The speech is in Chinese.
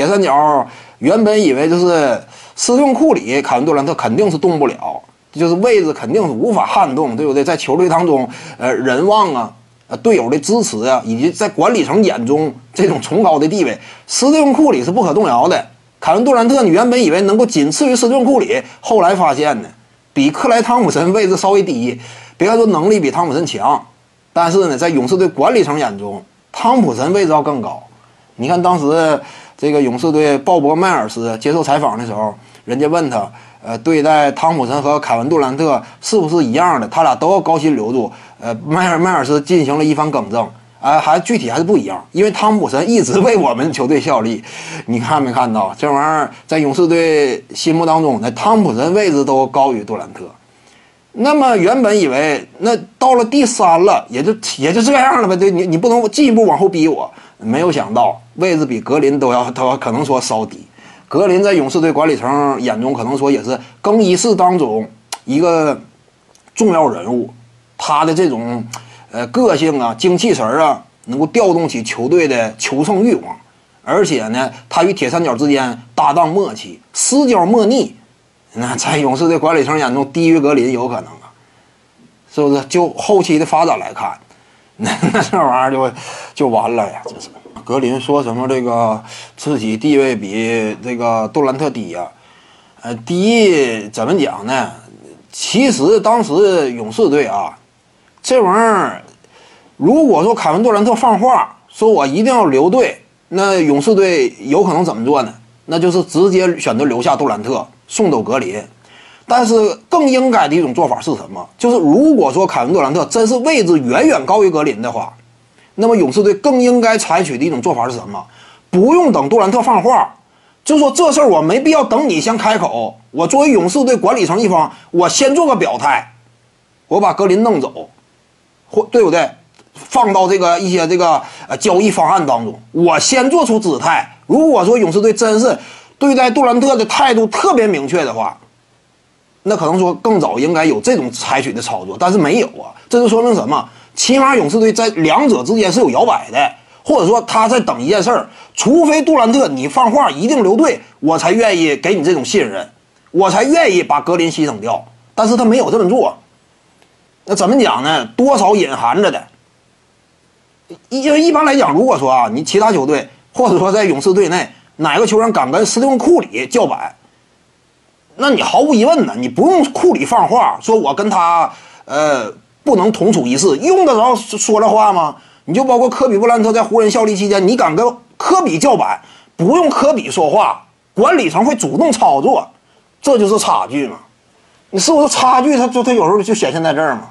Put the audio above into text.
铁三角原本以为就是斯顿库里、凯文杜兰特肯定是动不了，就是位置肯定是无法撼动，对不对？在球队当中，呃，人望啊，呃，队友的支持啊，以及在管理层眼中这种崇高的地位，斯顿库里是不可动摇的。凯文杜兰特，你原本以为能够仅次于斯顿库里，后来发现呢，比克莱汤普森位置稍微低。别看说能力比汤普森强，但是呢，在勇士队管理层眼中，汤普森位置要更高。你看当时这个勇士队鲍勃迈尔斯接受采访的时候，人家问他，呃，对待汤普森和凯文杜兰特是不是一样的？他俩都要高薪留住。呃，迈尔迈尔斯进行了一番更正。啊，还具体还是不一样，因为汤普森一直为我们球队效力，你看没看到这玩意儿在勇士队心目当中，那汤普森位置都高于杜兰特。那么原本以为那到了第三了，也就也就这样了呗，对你你不能进一步往后逼我，没有想到位置比格林都要都要可能说稍低。格林在勇士队管理层眼中可能说也是更衣室当中一个重要人物，他的这种。呃，个性啊，精气神儿啊，能够调动起球队的求胜欲望，而且呢，他与铁三角之间搭档默契，私交莫逆。那在勇士队管理层眼中，低于格林有可能啊，是不是？就后期的发展来看，那那这玩意儿就就完了呀！这是格林说什么这个自己地位比这个杜兰特低呀？呃，低怎么讲呢？其实当时勇士队啊。这玩意儿，如果说凯文杜兰特放话说我一定要留队，那勇士队有可能怎么做呢？那就是直接选择留下杜兰特，送走格林。但是更应该的一种做法是什么？就是如果说凯文杜兰特真是位置远远高于格林的话，那么勇士队更应该采取的一种做法是什么？不用等杜兰特放话，就说这事儿我没必要等你先开口，我作为勇士队管理层一方，我先做个表态，我把格林弄走。或对不对？放到这个一些这个呃交易方案当中，我先做出姿态。如果说勇士队真是对待杜兰特的态度特别明确的话，那可能说更早应该有这种采取的操作，但是没有啊。这就说明什么？起码勇士队在两者之间是有摇摆的，或者说他在等一件事儿。除非杜兰特你放话一定留队，我才愿意给你这种信任，我才愿意把格林牺牲掉。但是他没有这么做。那怎么讲呢？多少隐含着的。因为一般来讲，如果说啊，你其他球队或者说在勇士队内哪个球员敢跟斯蒂芬库里叫板，那你毫无疑问呢，你不用库里放话说我跟他呃不能同处一室，用得着说这话吗？你就包括科比布兰特在湖人效力期间，你敢跟科比叫板，不用科比说话，管理层会主动操作，这就是差距嘛。你是不是差距？他就他有时候就显现在这儿嘛。